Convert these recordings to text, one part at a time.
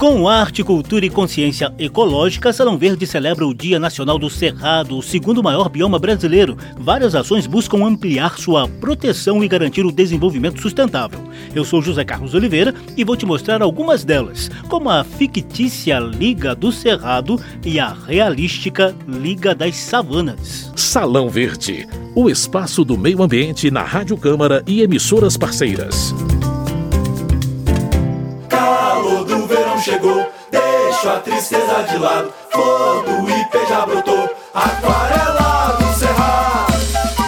Com arte, cultura e consciência ecológica, Salão Verde celebra o Dia Nacional do Cerrado, o segundo maior bioma brasileiro. Várias ações buscam ampliar sua proteção e garantir o desenvolvimento sustentável. Eu sou José Carlos Oliveira e vou te mostrar algumas delas, como a fictícia Liga do Cerrado e a realística Liga das Savanas. Salão Verde, o espaço do meio ambiente na Rádio Câmara e emissoras parceiras. Chegou, deixa a tristeza de lado. Flor do ipê já brotou, aquarela do cerrado.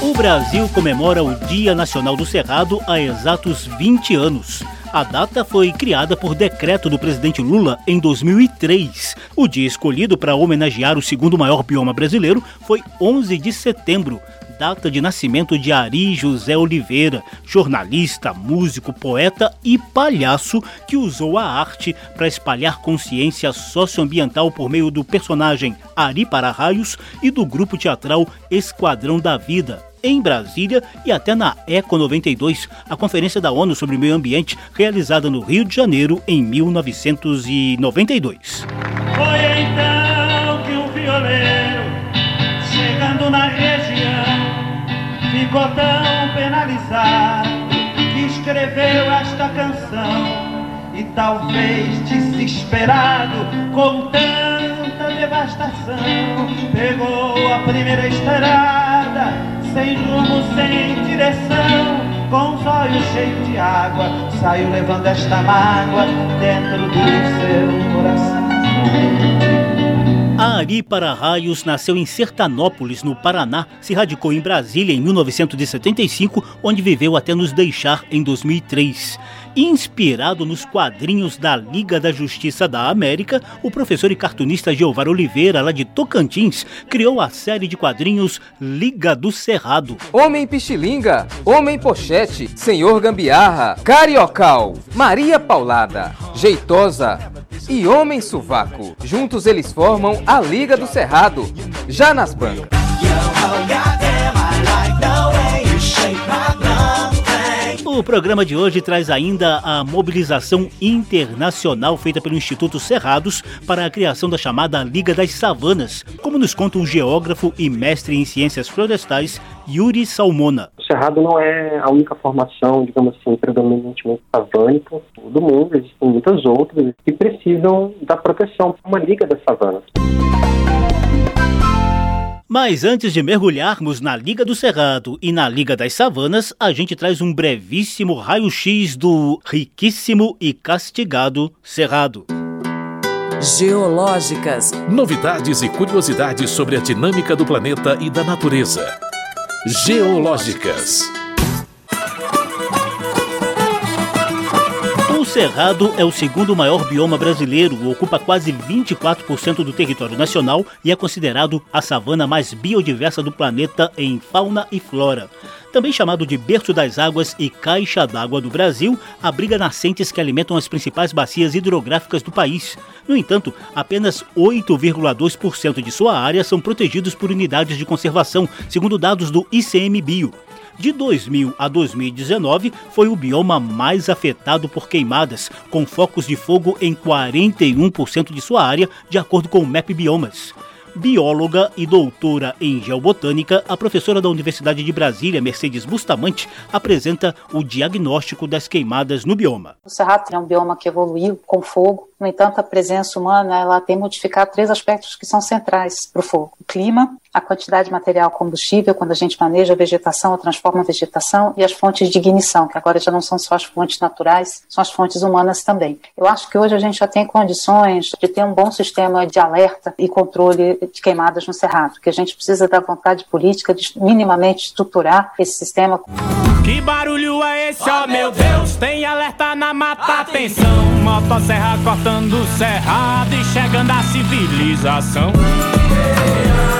O Brasil comemora o Dia Nacional do Cerrado há exatos 20 anos. A data foi criada por decreto do presidente Lula em 2003. O dia escolhido para homenagear o segundo maior bioma brasileiro foi 11 de setembro, data de nascimento de Ari José Oliveira, jornalista, músico, poeta e palhaço que usou a arte para espalhar consciência socioambiental por meio do personagem Ari Para-Raios e do grupo teatral Esquadrão da Vida, em Brasília e até na ECO 92, a Conferência da ONU sobre o Meio Ambiente, realizada no Rio de Janeiro em 1992. Foi tão penalizado que escreveu esta canção. E talvez desesperado com tanta devastação, pegou a primeira estrada, sem rumo, sem direção, com os olhos cheios de água, saiu levando esta mágoa dentro do seu coração. Ari Para-Raios nasceu em Sertanópolis, no Paraná, se radicou em Brasília em 1975, onde viveu até nos deixar em 2003. Inspirado nos quadrinhos da Liga da Justiça da América, o professor e cartunista Geovar Oliveira, lá de Tocantins, criou a série de quadrinhos Liga do Cerrado. Homem Pichilinga, Homem Pochete, Senhor Gambiarra, Cariocal, Maria Paulada, Jeitosa, e Homem Suvaco. Juntos eles formam a Liga do Cerrado, já nas bancas. O programa de hoje traz ainda a mobilização internacional feita pelo Instituto Cerrados para a criação da chamada Liga das Savanas, como nos conta o geógrafo e mestre em ciências florestais Yuri Salmona. O Cerrado não é a única formação, digamos assim, predominantemente savânica do mundo, existem muitas outras que precisam da proteção, uma Liga das Savanas. Mas antes de mergulharmos na Liga do Cerrado e na Liga das Savanas, a gente traz um brevíssimo raio-x do riquíssimo e castigado Cerrado. Geológicas. Novidades e curiosidades sobre a dinâmica do planeta e da natureza. Geológicas. Cerrado é o segundo maior bioma brasileiro, ocupa quase 24% do território nacional e é considerado a savana mais biodiversa do planeta em fauna e flora. Também chamado de berço das águas e caixa d'água do Brasil, abriga nascentes que alimentam as principais bacias hidrográficas do país. No entanto, apenas 8,2% de sua área são protegidos por unidades de conservação, segundo dados do ICMBio. De 2000 a 2019, foi o bioma mais afetado por queimadas, com focos de fogo em 41% de sua área, de acordo com o MAP Biomas bióloga e doutora em geobotânica, a professora da Universidade de Brasília, Mercedes Bustamante, apresenta o diagnóstico das queimadas no bioma. O Cerrado é um bioma que evoluiu com fogo, no entanto, a presença humana ela tem modificado três aspectos que são centrais para o fogo: o clima, a quantidade de material combustível, quando a gente maneja a vegetação ou transforma a vegetação, e as fontes de ignição, que agora já não são só as fontes naturais, são as fontes humanas também. Eu acho que hoje a gente já tem condições de ter um bom sistema de alerta e controle de queimadas no Cerrado, que a gente precisa da vontade política de minimamente estruturar esse sistema. Que barulho é esse, ó oh, meu Deus? Tem alerta na mata, atenção! Motosserra cortando o cerrado e chegando a civilização. Os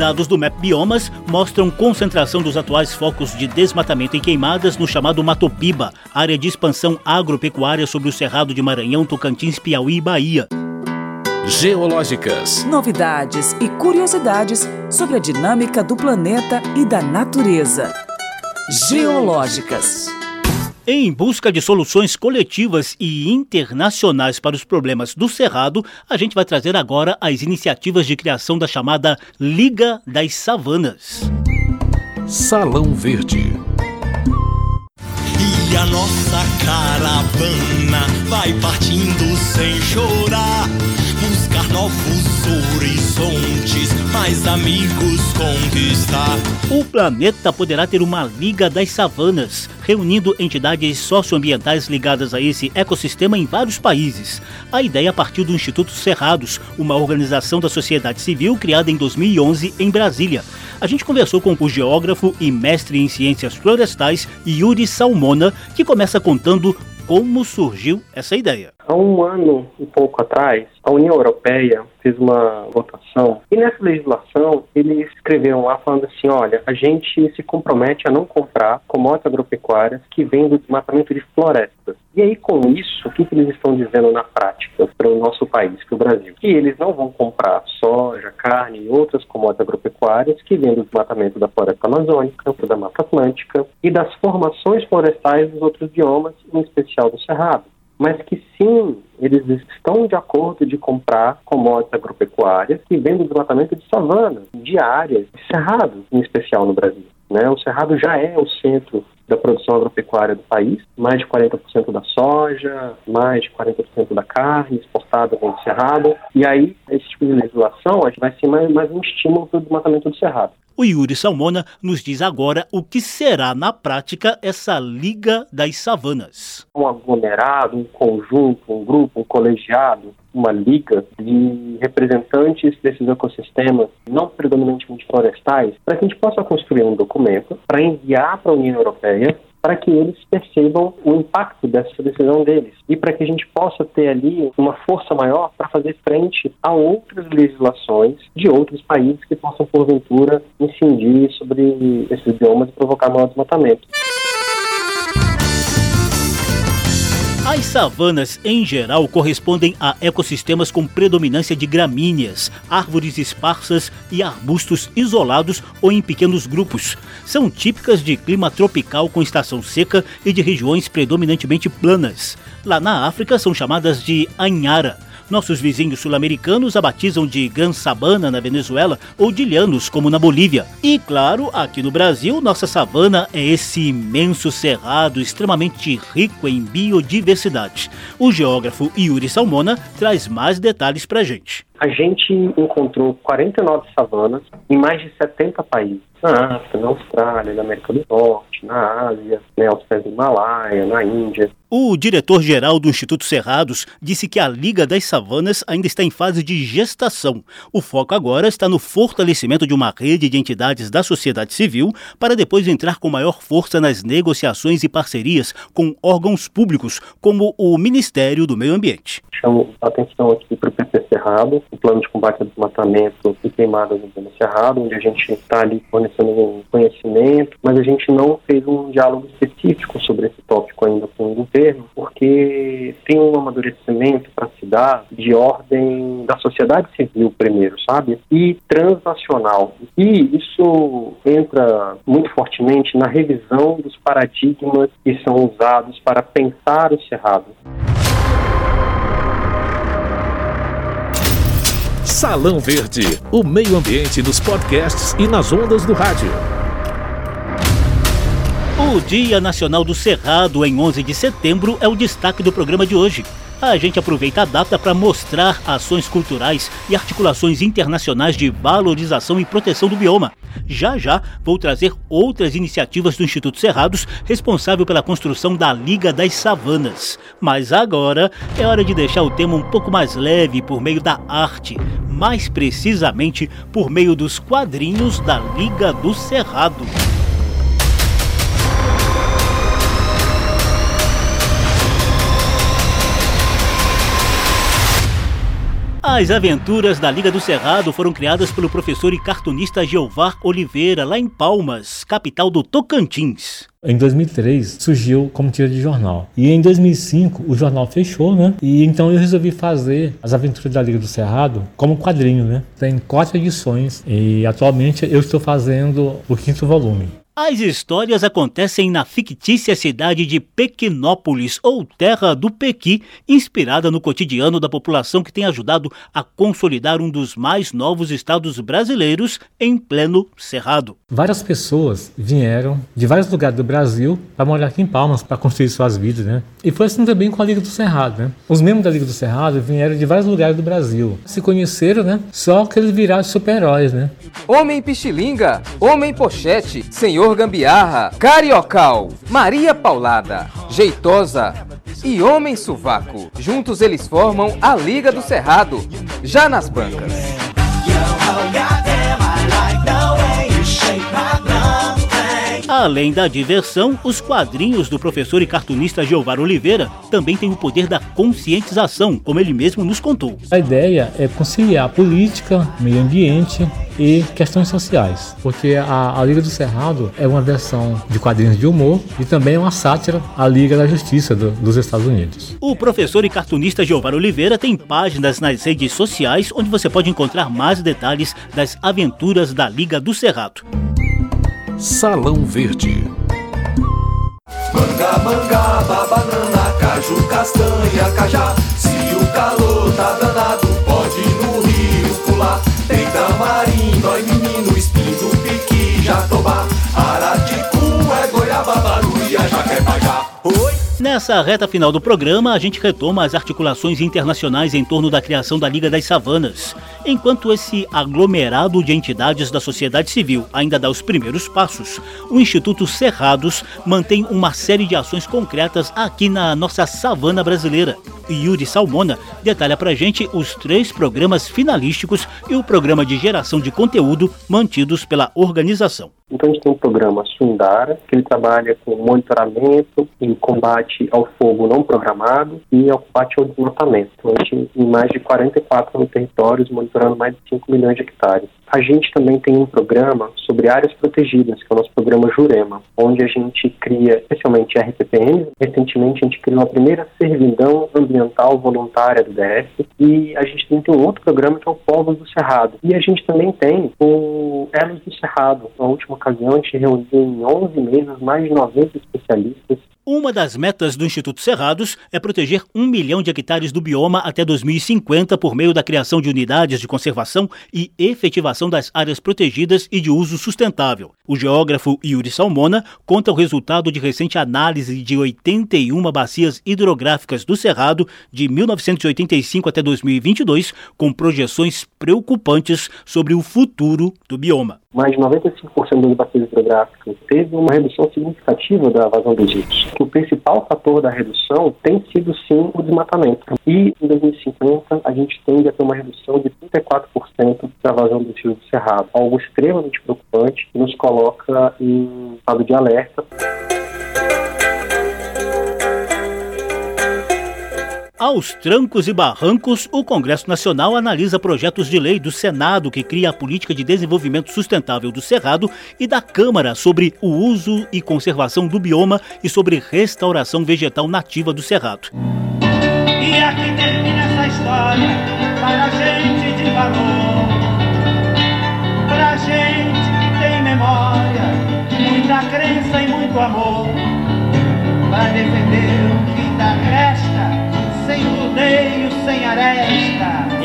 dados do MAP Biomas mostram concentração dos atuais focos de desmatamento e queimadas no chamado Matopiba, área de expansão agropecuária sobre o Cerrado de Maranhão, Tocantins, Piauí e Bahia. Geológicas. Novidades e curiosidades sobre a dinâmica do planeta e da natureza. Geológicas. Em busca de soluções coletivas e internacionais para os problemas do Cerrado, a gente vai trazer agora as iniciativas de criação da chamada Liga das Savanas. Salão Verde. E a nossa caravana vai partindo sem chorar. Novos horizontes, mais amigos conquistar. O planeta poderá ter uma Liga das Savanas, reunindo entidades socioambientais ligadas a esse ecossistema em vários países. A ideia partiu do Instituto Cerrados, uma organização da sociedade civil criada em 2011 em Brasília. A gente conversou com o geógrafo e mestre em ciências florestais Yuri Salmona, que começa contando como surgiu essa ideia. Há um ano e pouco atrás, a União Europeia fez uma votação e nessa legislação eles escreveram lá falando assim, olha, a gente se compromete a não comprar commodities agropecuárias que vêm do desmatamento de florestas. E aí com isso, o que, que eles estão dizendo na prática para o nosso país, para o Brasil? Que eles não vão comprar soja, carne e outras commodities agropecuárias que vêm do desmatamento da floresta amazônica, da Mata Atlântica e das formações florestais dos outros biomas, em especial do Cerrado mas que sim, eles estão de acordo de comprar commodities agropecuárias que vêm do desmatamento de savanas, de áreas, de cerrados, em especial no Brasil. Né? O cerrado já é o centro da produção agropecuária do país, mais de 40% da soja, mais de 40% da carne exportada vem do cerrado, e aí esse de legislação vai ser mais, mais um estímulo para o desmatamento do cerrado. O Yuri Salmona nos diz agora o que será na prática essa Liga das Savanas. Um aglomerado, um conjunto, um grupo, um colegiado, uma liga de representantes desses ecossistemas não predominantemente florestais, para que a gente possa construir um documento para enviar para a União Europeia para que eles percebam o impacto dessa decisão deles e para que a gente possa ter ali uma força maior para fazer frente a outras legislações de outros países que possam, porventura, incidir sobre esses biomas e provocar maior desmatamento. As savanas, em geral, correspondem a ecossistemas com predominância de gramíneas, árvores esparsas e arbustos isolados ou em pequenos grupos. São típicas de clima tropical com estação seca e de regiões predominantemente planas. Lá na África são chamadas de anhara nossos vizinhos sul-americanos a batizam de Gran Sabana na Venezuela ou de Llanos, como na Bolívia. E claro, aqui no Brasil, nossa savana é esse imenso cerrado extremamente rico em biodiversidade. O geógrafo Yuri Salmona traz mais detalhes pra gente. A gente encontrou 49 savanas em mais de 70 países. Na África, na Austrália, na América do Norte, na Ásia, né, aos pés do Himalaia, na Índia. O diretor-geral do Instituto Cerrados disse que a Liga das Savanas ainda está em fase de gestação. O foco agora está no fortalecimento de uma rede de entidades da sociedade civil para depois entrar com maior força nas negociações e parcerias com órgãos públicos, como o Ministério do Meio Ambiente. Chamo a atenção aqui para o PP Cerrado, o Plano de Combate ao Desmatamento e Queimadas no PP Cerrado, onde a gente está ali fornecendo um conhecimento, mas a gente não fez um diálogo específico sobre esse tópico ainda com o governo, porque tem um amadurecimento para se dar de ordem da sociedade civil primeiro, sabe? E transnacional. E isso entra muito fortemente na revisão dos paradigmas que são usados para pensar o cerrado. Salão Verde, o meio ambiente nos podcasts e nas ondas do rádio. O Dia Nacional do Cerrado, em 11 de setembro, é o destaque do programa de hoje. A gente aproveita a data para mostrar ações culturais e articulações internacionais de valorização e proteção do bioma. Já já vou trazer outras iniciativas do Instituto Cerrados, responsável pela construção da Liga das Savanas. Mas agora é hora de deixar o tema um pouco mais leve por meio da arte, mais precisamente por meio dos quadrinhos da Liga do Cerrado. As aventuras da Liga do Cerrado foram criadas pelo professor e cartunista Geovar Oliveira, lá em Palmas, capital do Tocantins. Em 2003 surgiu como tira de jornal. E em 2005 o jornal fechou, né? E então eu resolvi fazer as aventuras da Liga do Cerrado como quadrinho, né? Tem quatro edições e atualmente eu estou fazendo o quinto volume. As histórias acontecem na fictícia cidade de Pequinópolis, ou Terra do Pequi, inspirada no cotidiano da população que tem ajudado a consolidar um dos mais novos estados brasileiros em pleno Cerrado. Várias pessoas vieram de vários lugares do Brasil para morar aqui em Palmas, para construir suas vidas, né? E foi assim também com a Liga do Cerrado, né? Os membros da Liga do Cerrado vieram de vários lugares do Brasil. Se conheceram, né? Só que eles viraram super-heróis, né? Homem Pichilinga, Homem Pochete, Senhor Gambiarra, Cariocal, Maria Paulada, Jeitosa e Homem Suvaco. Juntos eles formam a Liga do Cerrado, já nas bancas. Além da diversão, os quadrinhos do professor e cartunista Geovar Oliveira também têm o poder da conscientização, como ele mesmo nos contou. A ideia é conciliar política, meio ambiente e questões sociais, porque a, a Liga do Cerrado é uma versão de quadrinhos de humor e também é uma sátira à Liga da Justiça do, dos Estados Unidos. O professor e cartunista Geovar Oliveira tem páginas nas redes sociais onde você pode encontrar mais detalhes das aventuras da Liga do Cerrado. Salão Verde. Manga, manga, banana, caju, castanha, cajá. Se o calor tá danado, Nessa reta final do programa, a gente retoma as articulações internacionais em torno da criação da Liga das Savanas. Enquanto esse aglomerado de entidades da sociedade civil ainda dá os primeiros passos, o Instituto Cerrados mantém uma série de ações concretas aqui na nossa savana brasileira. Yuri Salmona detalha pra gente os três programas finalísticos e o programa de geração de conteúdo mantidos pela organização. Então a gente tem um programa Sundara, que ele trabalha com monitoramento e combate ao fogo não programado e ao combate ao desmatamento. Então, a gente em mais de 44 mil territórios, monitorando mais de 5 milhões de hectares. A gente também tem um programa sobre áreas protegidas, que é o nosso programa Jurema, onde a gente cria especialmente RPPM. Recentemente a gente criou a primeira servidão ambiental voluntária do DF e a gente tem um outro programa que é o Povos do Cerrado. E a gente também tem o Elos do Cerrado. Na última ocasião a gente reuniu em 11 meses mais de 90 especialistas uma das metas do Instituto Cerrados é proteger um milhão de hectares do bioma até 2050 por meio da criação de unidades de conservação e efetivação das áreas protegidas e de uso sustentável. O geógrafo Yuri Salmona conta o resultado de recente análise de 81 bacias hidrográficas do Cerrado de 1985 até 2022, com projeções preocupantes sobre o futuro do bioma. Mais de 95% das bacias hidrográficas teve uma redução significativa da vazão dos rios o principal fator da redução tem sido sim o desmatamento. E em 2050 a gente tende a ter uma redução de 34% da vazão do rios do Cerrado, algo extremamente preocupante que nos coloca em estado de alerta. Aos trancos e barrancos, o Congresso Nacional analisa projetos de lei do Senado que cria a política de desenvolvimento sustentável do Cerrado e da Câmara sobre o uso e conservação do bioma e sobre restauração vegetal nativa do Cerrado. E aqui termina essa história para gente de valor, para gente que tem memória, muita crença e muito amor, para defender o que ainda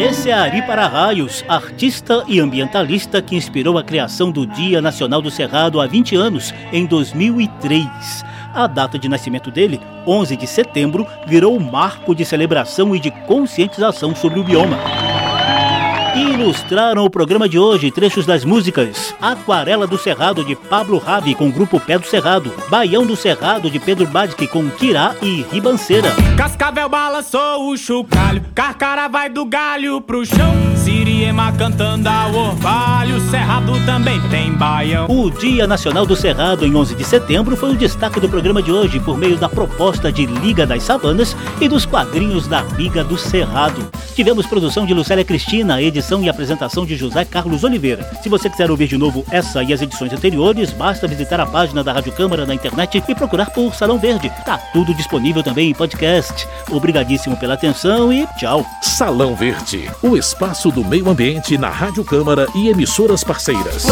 Esse é Ari Para-Raios, artista e ambientalista que inspirou a criação do Dia Nacional do Cerrado há 20 anos, em 2003. A data de nascimento dele, 11 de setembro, virou marco de celebração e de conscientização sobre o bioma ilustraram o programa de hoje trechos das músicas Aquarela do Cerrado de Pablo Ravi com o grupo Pé do Cerrado, Baião do Cerrado de Pedro Badic com Kirá e Ribanceira. Cascavel balançou o chocalho, Carcara vai do galho pro chão. Siriema cantando ao orvalho, Cerrado também tem baião. O Dia Nacional do Cerrado, em 11 de setembro, foi o destaque do programa de hoje por meio da proposta de Liga das Savanas e dos quadrinhos da Liga do Cerrado. Tivemos produção de Lucélia Cristina, edição e apresentação de José Carlos Oliveira. Se você quiser ouvir de novo essa e as edições anteriores, basta visitar a página da Rádio Câmara na internet e procurar por Salão Verde. Tá tudo disponível também em podcast. Obrigadíssimo pela atenção e tchau. Salão Verde, o espaço do meio ambiente na Rádio Câmara e emissoras parceiras.